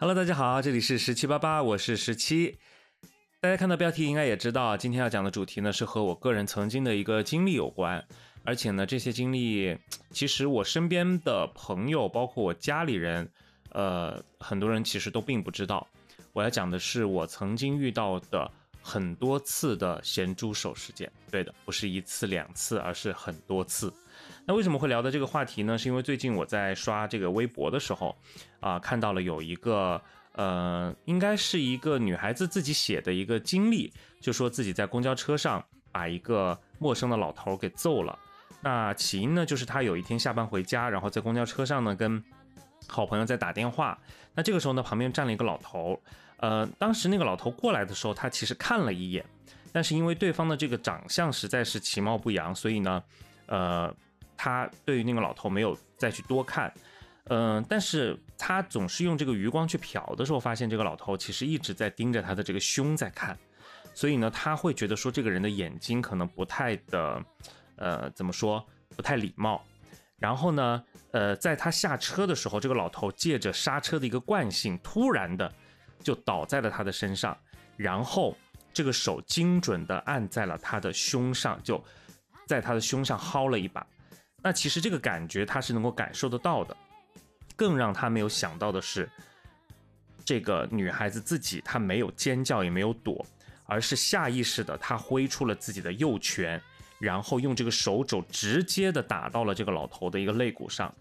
Hello，大家好，这里是十七八八，我是十七。大家看到标题应该也知道，今天要讲的主题呢是和我个人曾经的一个经历有关，而且呢这些经历其实我身边的朋友，包括我家里人，呃，很多人其实都并不知道。我要讲的是我曾经遇到的很多次的咸猪手事件。对的，不是一次两次，而是很多次。那为什么会聊到这个话题呢？是因为最近我在刷这个微博的时候，啊，看到了有一个，呃，应该是一个女孩子自己写的一个经历，就说自己在公交车上把一个陌生的老头给揍了。那起因呢，就是她有一天下班回家，然后在公交车上呢跟好朋友在打电话。那这个时候呢，旁边站了一个老头，呃，当时那个老头过来的时候，他其实看了一眼，但是因为对方的这个长相实在是其貌不扬，所以呢，呃。他对于那个老头没有再去多看，嗯，但是他总是用这个余光去瞟的时候，发现这个老头其实一直在盯着他的这个胸在看，所以呢，他会觉得说这个人的眼睛可能不太的，呃，怎么说不太礼貌。然后呢，呃，在他下车的时候，这个老头借着刹车的一个惯性，突然的就倒在了他的身上，然后这个手精准的按在了他的胸上，就在他的胸上薅了一把。那其实这个感觉他是能够感受得到的，更让他没有想到的是，这个女孩子自己她没有尖叫也没有躲，而是下意识的她挥出了自己的右拳，然后用这个手肘直接的打到了这个老头的一个肋骨上。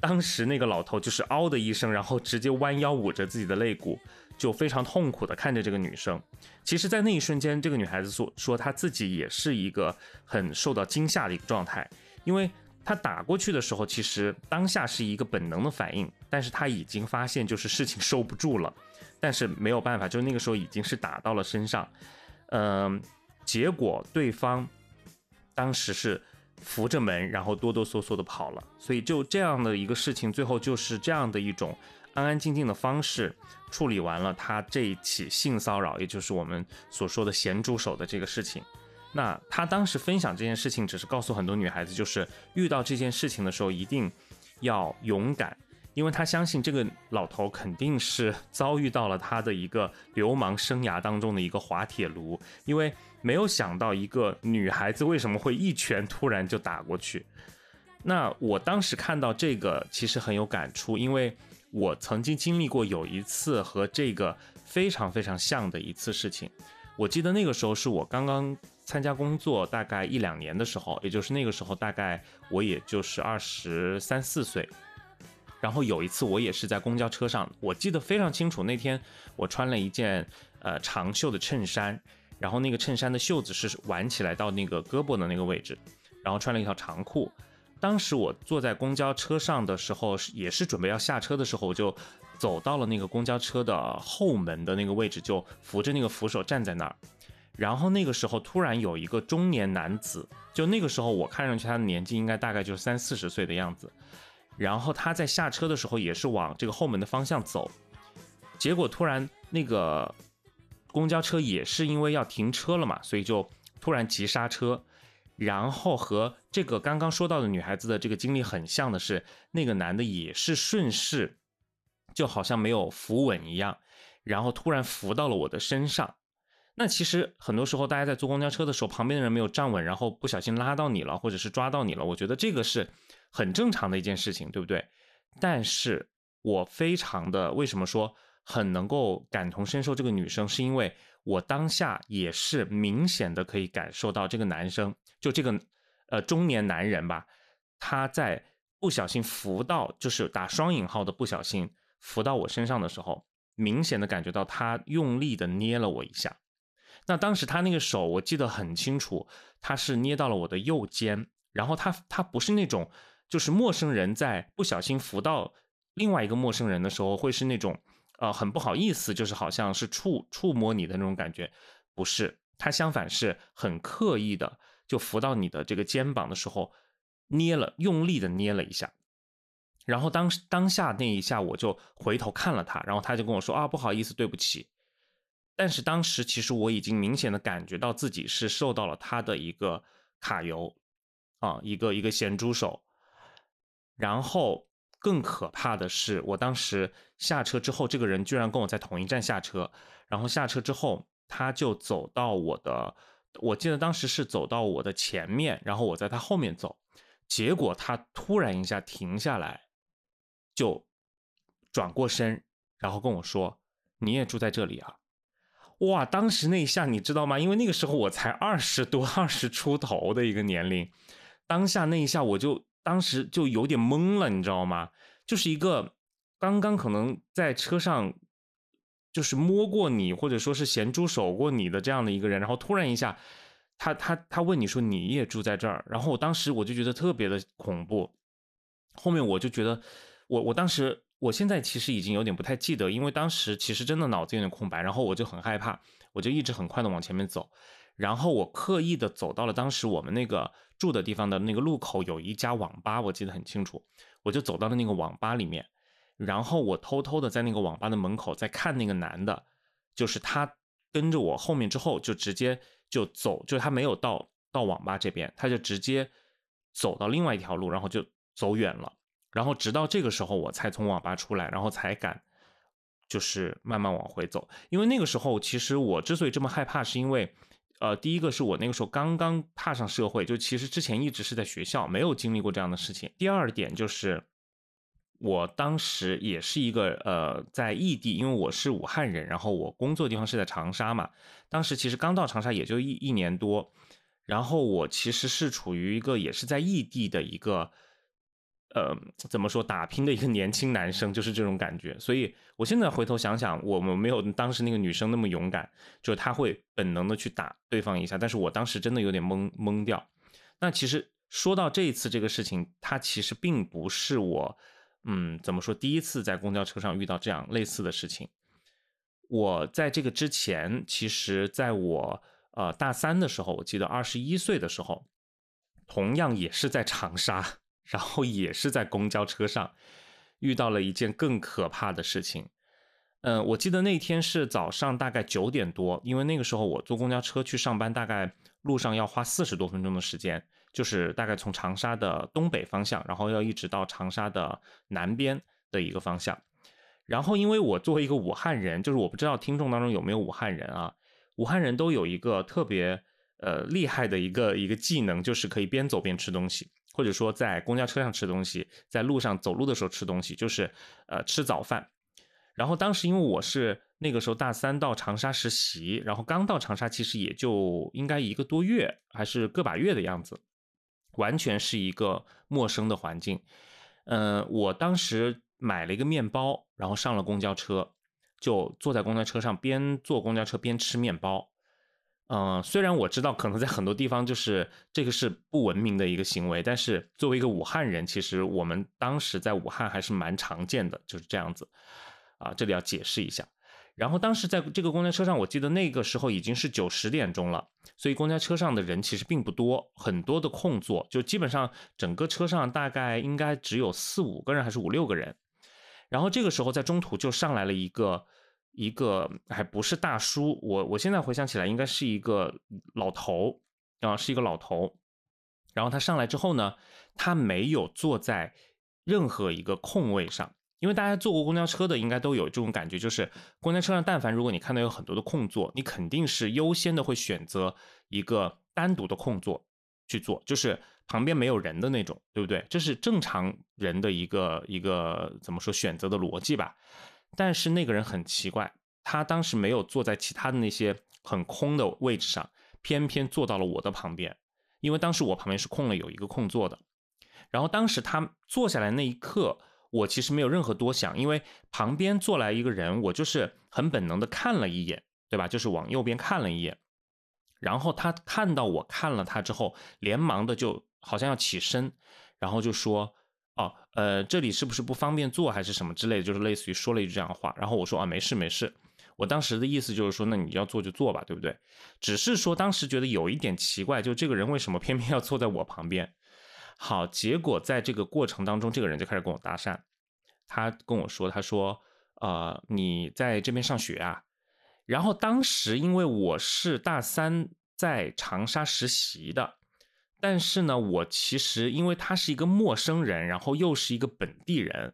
当时那个老头就是嗷的一声，然后直接弯腰捂着自己的肋骨，就非常痛苦的看着这个女生。其实，在那一瞬间，这个女孩子说说她自己也是一个很受到惊吓的一个状态，因为。他打过去的时候，其实当下是一个本能的反应，但是他已经发现就是事情收不住了，但是没有办法，就那个时候已经是打到了身上，嗯，结果对方当时是扶着门，然后哆哆嗦嗦的跑了，所以就这样的一个事情，最后就是这样的一种安安静静的方式处理完了他这一起性骚扰，也就是我们所说的咸猪手的这个事情。那他当时分享这件事情，只是告诉很多女孩子，就是遇到这件事情的时候一定要勇敢，因为他相信这个老头肯定是遭遇到了他的一个流氓生涯当中的一个滑铁卢，因为没有想到一个女孩子为什么会一拳突然就打过去。那我当时看到这个其实很有感触，因为我曾经经历过有一次和这个非常非常像的一次事情，我记得那个时候是我刚刚。参加工作大概一两年的时候，也就是那个时候，大概我也就是二十三四岁。然后有一次，我也是在公交车上，我记得非常清楚。那天我穿了一件呃长袖的衬衫，然后那个衬衫的袖子是挽起来到那个胳膊的那个位置，然后穿了一条长裤。当时我坐在公交车上的时候，也是准备要下车的时候，我就走到了那个公交车的后门的那个位置，就扶着那个扶手站在那儿。然后那个时候突然有一个中年男子，就那个时候我看上去他的年纪应该大概就是三四十岁的样子。然后他在下车的时候也是往这个后门的方向走，结果突然那个公交车也是因为要停车了嘛，所以就突然急刹车。然后和这个刚刚说到的女孩子的这个经历很像的是，那个男的也是顺势，就好像没有扶稳一样，然后突然扶到了我的身上。那其实很多时候，大家在坐公交车的时候，旁边的人没有站稳，然后不小心拉到你了，或者是抓到你了，我觉得这个是很正常的一件事情，对不对？但是我非常的为什么说很能够感同身受这个女生，是因为我当下也是明显的可以感受到这个男生，就这个呃中年男人吧，他在不小心扶到，就是打双引号的不小心扶到我身上的时候，明显的感觉到他用力的捏了我一下。那当时他那个手我记得很清楚，他是捏到了我的右肩，然后他他不是那种，就是陌生人在不小心扶到另外一个陌生人的时候会是那种，呃，很不好意思，就是好像是触触摸你的那种感觉，不是，他相反是很刻意的，就扶到你的这个肩膀的时候，捏了，用力的捏了一下，然后当当下那一下我就回头看了他，然后他就跟我说啊，不好意思，对不起。但是当时其实我已经明显的感觉到自己是受到了他的一个卡油，啊，一个一个咸猪手。然后更可怕的是，我当时下车之后，这个人居然跟我在同一站下车，然后下车之后，他就走到我的，我记得当时是走到我的前面，然后我在他后面走，结果他突然一下停下来，就转过身，然后跟我说：“你也住在这里啊？”哇，当时那一下你知道吗？因为那个时候我才二十多、二十出头的一个年龄，当下那一下我就。当时就有点懵了，你知道吗？就是一个刚刚可能在车上就是摸过你，或者说是咸猪手过你的这样的一个人，然后突然一下，他他他问你说你也住在这儿，然后我当时我就觉得特别的恐怖。后面我就觉得，我我当时我现在其实已经有点不太记得，因为当时其实真的脑子有点空白，然后我就很害怕，我就一直很快的往前面走。然后我刻意的走到了当时我们那个住的地方的那个路口，有一家网吧，我记得很清楚。我就走到了那个网吧里面，然后我偷偷的在那个网吧的门口在看那个男的，就是他跟着我后面之后就直接就走，就他没有到到网吧这边，他就直接走到另外一条路，然后就走远了。然后直到这个时候我才从网吧出来，然后才敢就是慢慢往回走。因为那个时候其实我之所以这么害怕，是因为。呃，第一个是我那个时候刚刚踏上社会，就其实之前一直是在学校，没有经历过这样的事情。第二点就是，我当时也是一个呃，在异地，因为我是武汉人，然后我工作地方是在长沙嘛。当时其实刚到长沙也就一一年多，然后我其实是处于一个也是在异地的一个。呃，怎么说打拼的一个年轻男生就是这种感觉，所以我现在回头想想，我们没有当时那个女生那么勇敢，就是她会本能的去打对方一下，但是我当时真的有点懵懵掉。那其实说到这一次这个事情，它其实并不是我，嗯，怎么说第一次在公交车上遇到这样类似的事情。我在这个之前，其实在我呃大三的时候，我记得二十一岁的时候，同样也是在长沙。然后也是在公交车上遇到了一件更可怕的事情。嗯，我记得那天是早上大概九点多，因为那个时候我坐公交车去上班，大概路上要花四十多分钟的时间，就是大概从长沙的东北方向，然后要一直到长沙的南边的一个方向。然后因为我作为一个武汉人，就是我不知道听众当中有没有武汉人啊，武汉人都有一个特别呃厉害的一个一个技能，就是可以边走边吃东西。或者说在公交车上吃东西，在路上走路的时候吃东西，就是呃吃早饭。然后当时因为我是那个时候大三到长沙实习，然后刚到长沙其实也就应该一个多月，还是个把月的样子，完全是一个陌生的环境。嗯，我当时买了一个面包，然后上了公交车，就坐在公交车上边坐公交车边吃面包。嗯，虽然我知道可能在很多地方就是这个是不文明的一个行为，但是作为一个武汉人，其实我们当时在武汉还是蛮常见的，就是这样子。啊，这里要解释一下。然后当时在这个公交车上，我记得那个时候已经是九十点钟了，所以公交车上的人其实并不多，很多的空座，就基本上整个车上大概应该只有四五个人还是五六个人。然后这个时候在中途就上来了一个。一个还不是大叔，我我现在回想起来，应该是一个老头啊，是一个老头。然后他上来之后呢，他没有坐在任何一个空位上，因为大家坐过公交车的应该都有这种感觉，就是公交车上，但凡如果你看到有很多的空座，你肯定是优先的会选择一个单独的空座去坐，就是旁边没有人的那种，对不对？这是正常人的一个一个怎么说选择的逻辑吧。但是那个人很奇怪，他当时没有坐在其他的那些很空的位置上，偏偏坐到了我的旁边，因为当时我旁边是空了有一个空座的。然后当时他坐下来那一刻，我其实没有任何多想，因为旁边坐来一个人，我就是很本能的看了一眼，对吧？就是往右边看了一眼，然后他看到我看了他之后，连忙的就好像要起身，然后就说。哦，呃，这里是不是不方便坐，还是什么之类的？就是类似于说了一句这样的话。然后我说啊，没事没事。我当时的意思就是说，那你要坐就坐吧，对不对？只是说当时觉得有一点奇怪，就这个人为什么偏偏要坐在我旁边？好，结果在这个过程当中，这个人就开始跟我搭讪。他跟我说，他说，呃，你在这边上学啊？然后当时因为我是大三在长沙实习的。但是呢，我其实因为他是一个陌生人，然后又是一个本地人，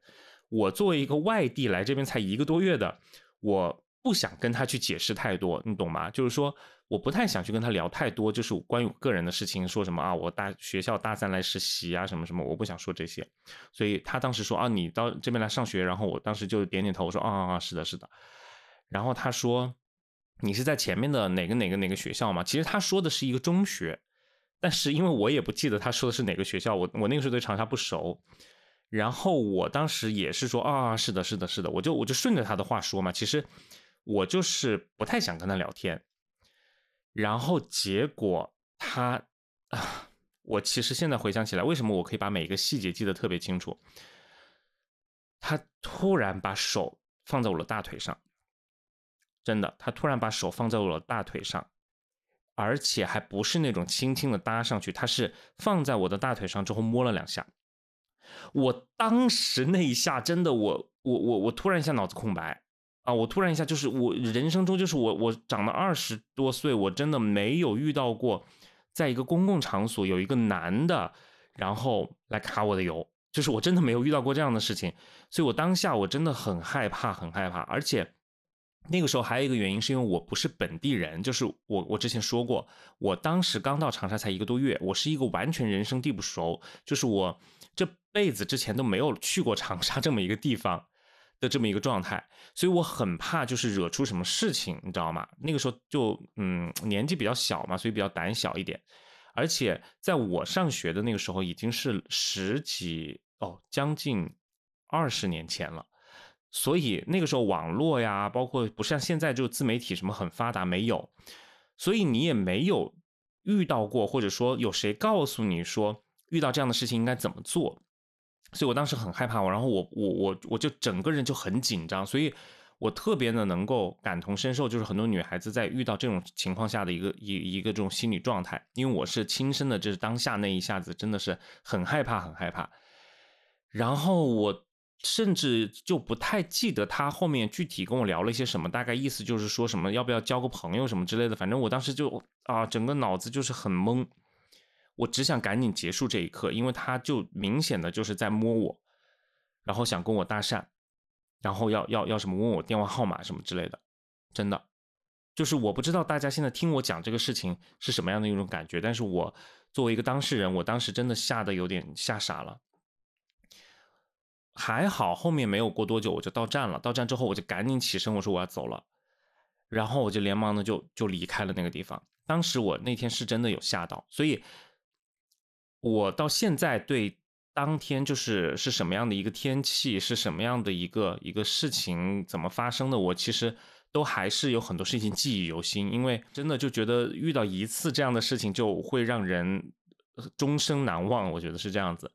我作为一个外地来这边才一个多月的，我不想跟他去解释太多，你懂吗？就是说，我不太想去跟他聊太多，就是关于我个人的事情，说什么啊，我大学校大三来实习啊，什么什么，我不想说这些。所以他当时说啊，你到这边来上学，然后我当时就点点头，我说啊啊啊，是的，是的。然后他说，你是在前面的哪个哪个哪个学校吗？其实他说的是一个中学。但是因为我也不记得他说的是哪个学校，我我那个时候对长沙不熟，然后我当时也是说啊，是的，是的，是的，我就我就顺着他的话说嘛。其实我就是不太想跟他聊天，然后结果他啊，我其实现在回想起来，为什么我可以把每一个细节记得特别清楚？他突然把手放在我的大腿上，真的，他突然把手放在我的大腿上。而且还不是那种轻轻的搭上去，他是放在我的大腿上之后摸了两下。我当时那一下真的，我我我我突然一下脑子空白啊！我突然一下就是我人生中就是我我长了二十多岁，我真的没有遇到过，在一个公共场所有一个男的然后来卡我的油，就是我真的没有遇到过这样的事情，所以我当下我真的很害怕，很害怕，而且。那个时候还有一个原因，是因为我不是本地人，就是我我之前说过，我当时刚到长沙才一个多月，我是一个完全人生地不熟，就是我这辈子之前都没有去过长沙这么一个地方的这么一个状态，所以我很怕就是惹出什么事情，你知道吗？那个时候就嗯年纪比较小嘛，所以比较胆小一点，而且在我上学的那个时候已经是十几哦将近二十年前了。所以那个时候网络呀，包括不像现在就自媒体什么很发达，没有，所以你也没有遇到过，或者说有谁告诉你说遇到这样的事情应该怎么做，所以我当时很害怕，我然后我我我我就整个人就很紧张，所以我特别的能够感同身受，就是很多女孩子在遇到这种情况下的一个一一个这种心理状态，因为我是亲身的，就是当下那一下子真的是很害怕很害怕，然后我。甚至就不太记得他后面具体跟我聊了一些什么，大概意思就是说什么要不要交个朋友什么之类的。反正我当时就啊，整个脑子就是很懵，我只想赶紧结束这一刻，因为他就明显的就是在摸我，然后想跟我搭讪，然后要要要什么问我电话号码什么之类的。真的，就是我不知道大家现在听我讲这个事情是什么样的一种感觉，但是我作为一个当事人，我当时真的吓得有点吓傻了。还好，后面没有过多久我就到站了。到站之后，我就赶紧起身，我说我要走了，然后我就连忙的就就离开了那个地方。当时我那天是真的有吓到，所以，我到现在对当天就是是什么样的一个天气，是什么样的一个一个事情怎么发生的，我其实都还是有很多事情记忆犹新。因为真的就觉得遇到一次这样的事情就会让人终生难忘，我觉得是这样子。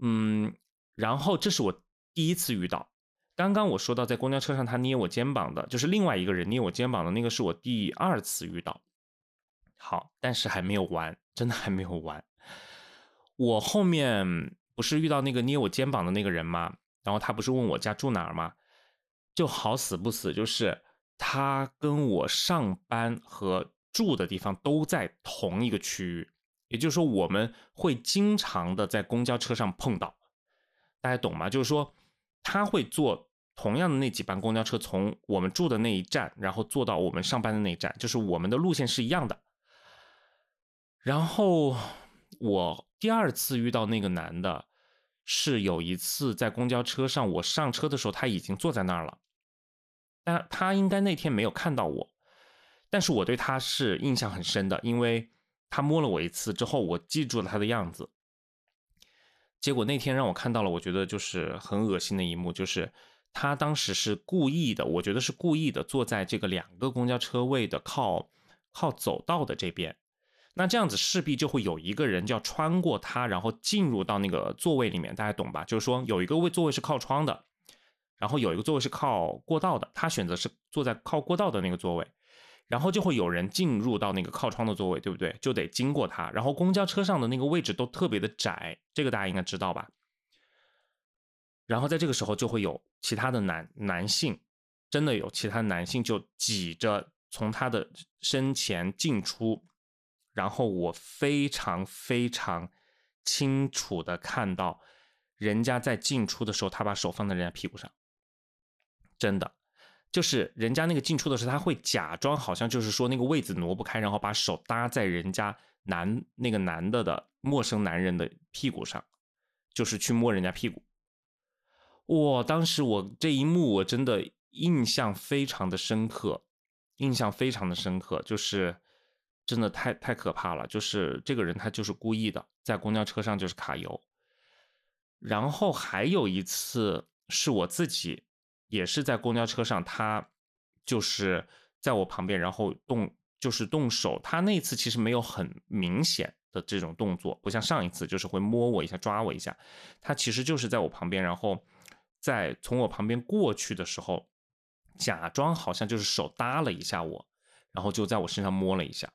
嗯。然后这是我第一次遇到，刚刚我说到在公交车上他捏我肩膀的，就是另外一个人捏我肩膀的那个是我第二次遇到。好，但是还没有完，真的还没有完。我后面不是遇到那个捏我肩膀的那个人吗？然后他不是问我家住哪儿吗？就好死不死，就是他跟我上班和住的地方都在同一个区域，也就是说我们会经常的在公交车上碰到。大家懂吗？就是说，他会坐同样的那几班公交车，从我们住的那一站，然后坐到我们上班的那一站，就是我们的路线是一样的。然后我第二次遇到那个男的，是有一次在公交车上，我上车的时候他已经坐在那儿了，但他应该那天没有看到我，但是我对他是印象很深的，因为他摸了我一次之后，我记住了他的样子。结果那天让我看到了，我觉得就是很恶心的一幕，就是他当时是故意的，我觉得是故意的，坐在这个两个公交车位的靠靠走道的这边，那这样子势必就会有一个人就要穿过他，然后进入到那个座位里面，大家懂吧？就是说有一个位座位是靠窗的，然后有一个座位是靠过道的，他选择是坐在靠过道的那个座位。然后就会有人进入到那个靠窗的座位，对不对？就得经过它。然后公交车上的那个位置都特别的窄，这个大家应该知道吧？然后在这个时候就会有其他的男男性，真的有其他男性就挤着从他的身前进出，然后我非常非常清楚的看到，人家在进出的时候，他把手放在人家屁股上，真的，就是人家那个进出的时候，他会假装好像就是说那个位子挪不开，然后把手搭在人家男那个男的的陌生男人的屁股上，就是去摸人家屁股。哇，当时我这一幕我真的印象非常的深刻，印象非常的深刻，就是。真的太太可怕了，就是这个人他就是故意的，在公交车上就是卡油。然后还有一次是我自己，也是在公交车上，他就是在我旁边，然后动就是动手。他那次其实没有很明显的这种动作，不像上一次就是会摸我一下、抓我一下。他其实就是在我旁边，然后在从我旁边过去的时候，假装好像就是手搭了一下我，然后就在我身上摸了一下。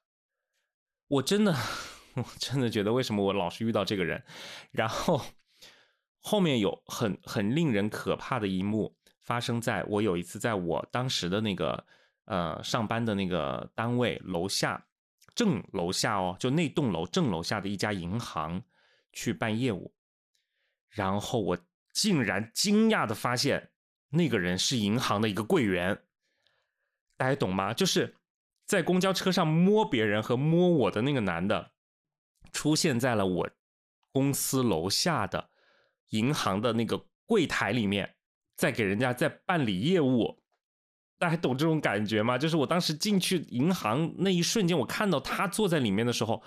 我真的，我真的觉得为什么我老是遇到这个人，然后后面有很很令人可怕的一幕发生在我有一次在我当时的那个呃上班的那个单位楼下正楼下哦，就那栋楼正楼下的一家银行去办业务，然后我竟然惊讶的发现那个人是银行的一个柜员，大家懂吗？就是。在公交车上摸别人和摸我的那个男的，出现在了我公司楼下的银行的那个柜台里面，在给人家在办理业务。大家懂这种感觉吗？就是我当时进去银行那一瞬间，我看到他坐在里面的时候，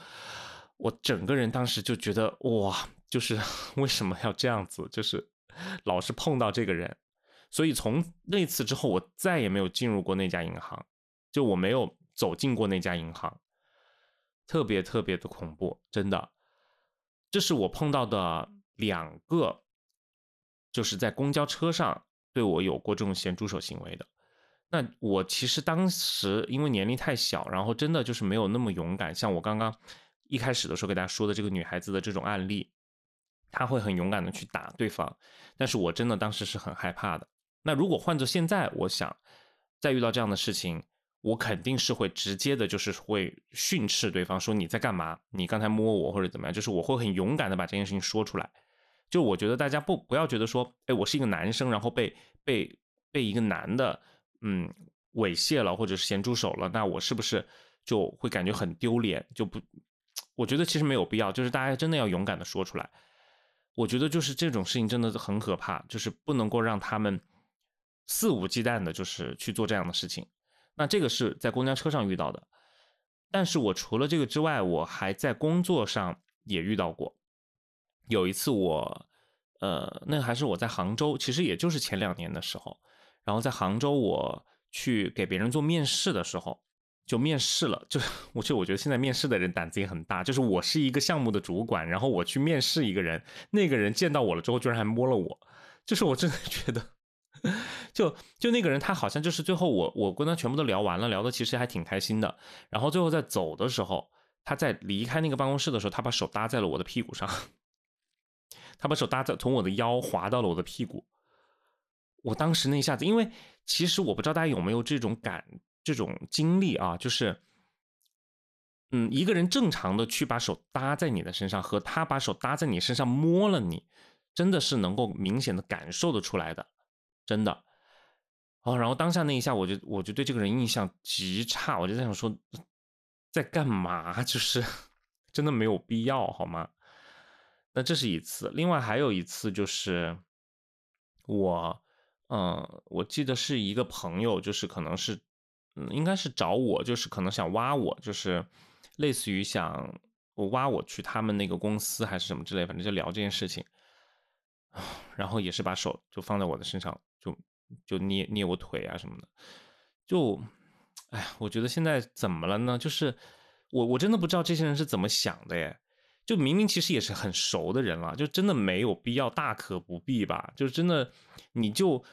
我整个人当时就觉得哇，就是 为什么要这样子？就是老是碰到这个人，所以从那次之后，我再也没有进入过那家银行，就我没有。走进过那家银行，特别特别的恐怖，真的，这是我碰到的两个，就是在公交车上对我有过这种咸猪手行为的。那我其实当时因为年龄太小，然后真的就是没有那么勇敢。像我刚刚一开始的时候给大家说的这个女孩子的这种案例，她会很勇敢的去打对方，但是我真的当时是很害怕的。那如果换做现在，我想再遇到这样的事情。我肯定是会直接的，就是会训斥对方，说你在干嘛？你刚才摸我或者怎么样？就是我会很勇敢的把这件事情说出来。就我觉得大家不不要觉得说，哎，我是一个男生，然后被被被一个男的嗯猥亵了，或者是咸猪手了，那我是不是就会感觉很丢脸？就不，我觉得其实没有必要，就是大家真的要勇敢的说出来。我觉得就是这种事情真的很可怕，就是不能够让他们肆无忌惮的，就是去做这样的事情。那这个是在公交车上遇到的，但是我除了这个之外，我还在工作上也遇到过。有一次我，呃，那还是我在杭州，其实也就是前两年的时候，然后在杭州我去给别人做面试的时候，就面试了，就我就我觉得现在面试的人胆子也很大，就是我是一个项目的主管，然后我去面试一个人，那个人见到我了之后，居然还摸了我，就是我真的觉得。就就那个人，他好像就是最后我我跟他全部都聊完了，聊的其实还挺开心的。然后最后在走的时候，他在离开那个办公室的时候，他把手搭在了我的屁股上，他把手搭在从我的腰滑到了我的屁股。我当时那一下子，因为其实我不知道大家有没有这种感这种经历啊，就是嗯，一个人正常的去把手搭在你的身上，和他把手搭在你身上摸了你，真的是能够明显的感受的出来的。真的，哦，然后当下那一下，我就我就对这个人印象极差，我就在想说，在干嘛？就是真的没有必要，好吗？那这是一次，另外还有一次就是我，嗯，我记得是一个朋友，就是可能是，嗯，应该是找我，就是可能想挖我，就是类似于想我挖我去他们那个公司还是什么之类，反正就聊这件事情，然后也是把手就放在我的身上。就就捏捏我腿啊什么的，就，哎，我觉得现在怎么了呢？就是我我真的不知道这些人是怎么想的耶。就明明其实也是很熟的人了，就真的没有必要，大可不必吧。就真的，你就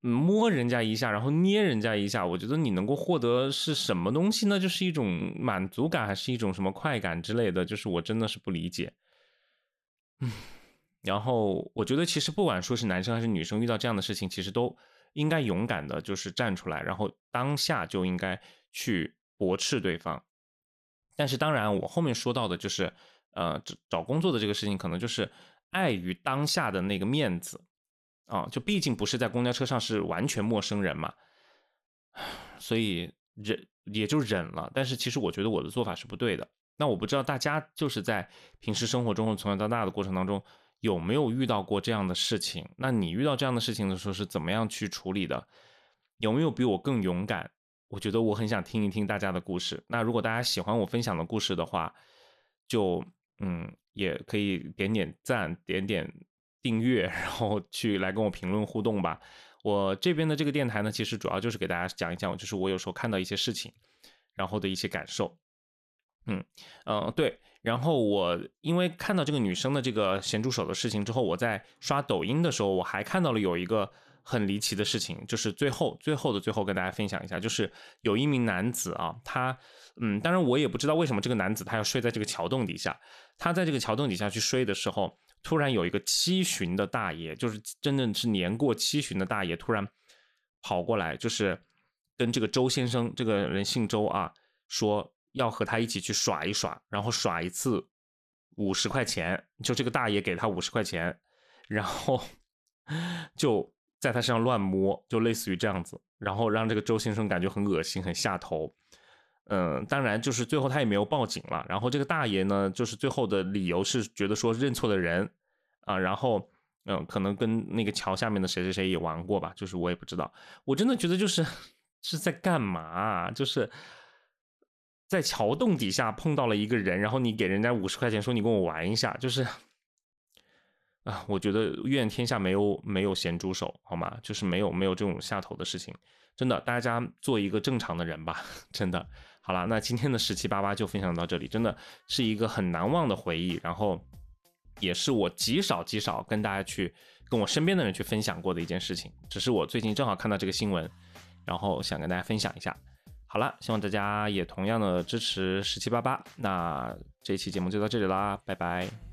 摸人家一下，然后捏人家一下，我觉得你能够获得是什么东西呢？就是一种满足感，还是一种什么快感之类的？就是我真的是不理解。嗯。然后我觉得，其实不管说是男生还是女生，遇到这样的事情，其实都应该勇敢的，就是站出来，然后当下就应该去驳斥对方。但是当然，我后面说到的就是，呃，找找工作的这个事情，可能就是碍于当下的那个面子啊，就毕竟不是在公交车上是完全陌生人嘛，所以忍也就忍了。但是其实我觉得我的做法是不对的。那我不知道大家就是在平时生活中从小到大的过程当中有没有遇到过这样的事情？那你遇到这样的事情的时候是怎么样去处理的？有没有比我更勇敢？我觉得我很想听一听大家的故事。那如果大家喜欢我分享的故事的话，就嗯也可以点点赞、点点订阅，然后去来跟我评论互动吧。我这边的这个电台呢，其实主要就是给大家讲一讲，就是我有时候看到一些事情，然后的一些感受。嗯嗯，对。然后我因为看到这个女生的这个咸猪手的事情之后，我在刷抖音的时候，我还看到了有一个。很离奇的事情，就是最后最后的最后跟大家分享一下，就是有一名男子啊，他嗯，当然我也不知道为什么这个男子他要睡在这个桥洞底下，他在这个桥洞底下去睡的时候，突然有一个七旬的大爷，就是真的是年过七旬的大爷，突然跑过来，就是跟这个周先生这个人姓周啊，说要和他一起去耍一耍，然后耍一次五十块钱，就这个大爷给他五十块钱，然后 就。在他身上乱摸，就类似于这样子，然后让这个周先生感觉很恶心、很下头。嗯，当然就是最后他也没有报警了。然后这个大爷呢，就是最后的理由是觉得说认错的人啊，然后嗯，可能跟那个桥下面的谁谁谁也玩过吧，就是我也不知道。我真的觉得就是是在干嘛？就是在桥洞底下碰到了一个人，然后你给人家五十块钱，说你跟我玩一下，就是。啊，我觉得愿天下没有没有咸猪手，好吗？就是没有没有这种下头的事情，真的，大家做一个正常的人吧，真的。好了，那今天的十七八八就分享到这里，真的是一个很难忘的回忆，然后也是我极少极少跟大家去跟我身边的人去分享过的一件事情，只是我最近正好看到这个新闻，然后想跟大家分享一下。好了，希望大家也同样的支持十七八八，那这期节目就到这里啦，拜拜。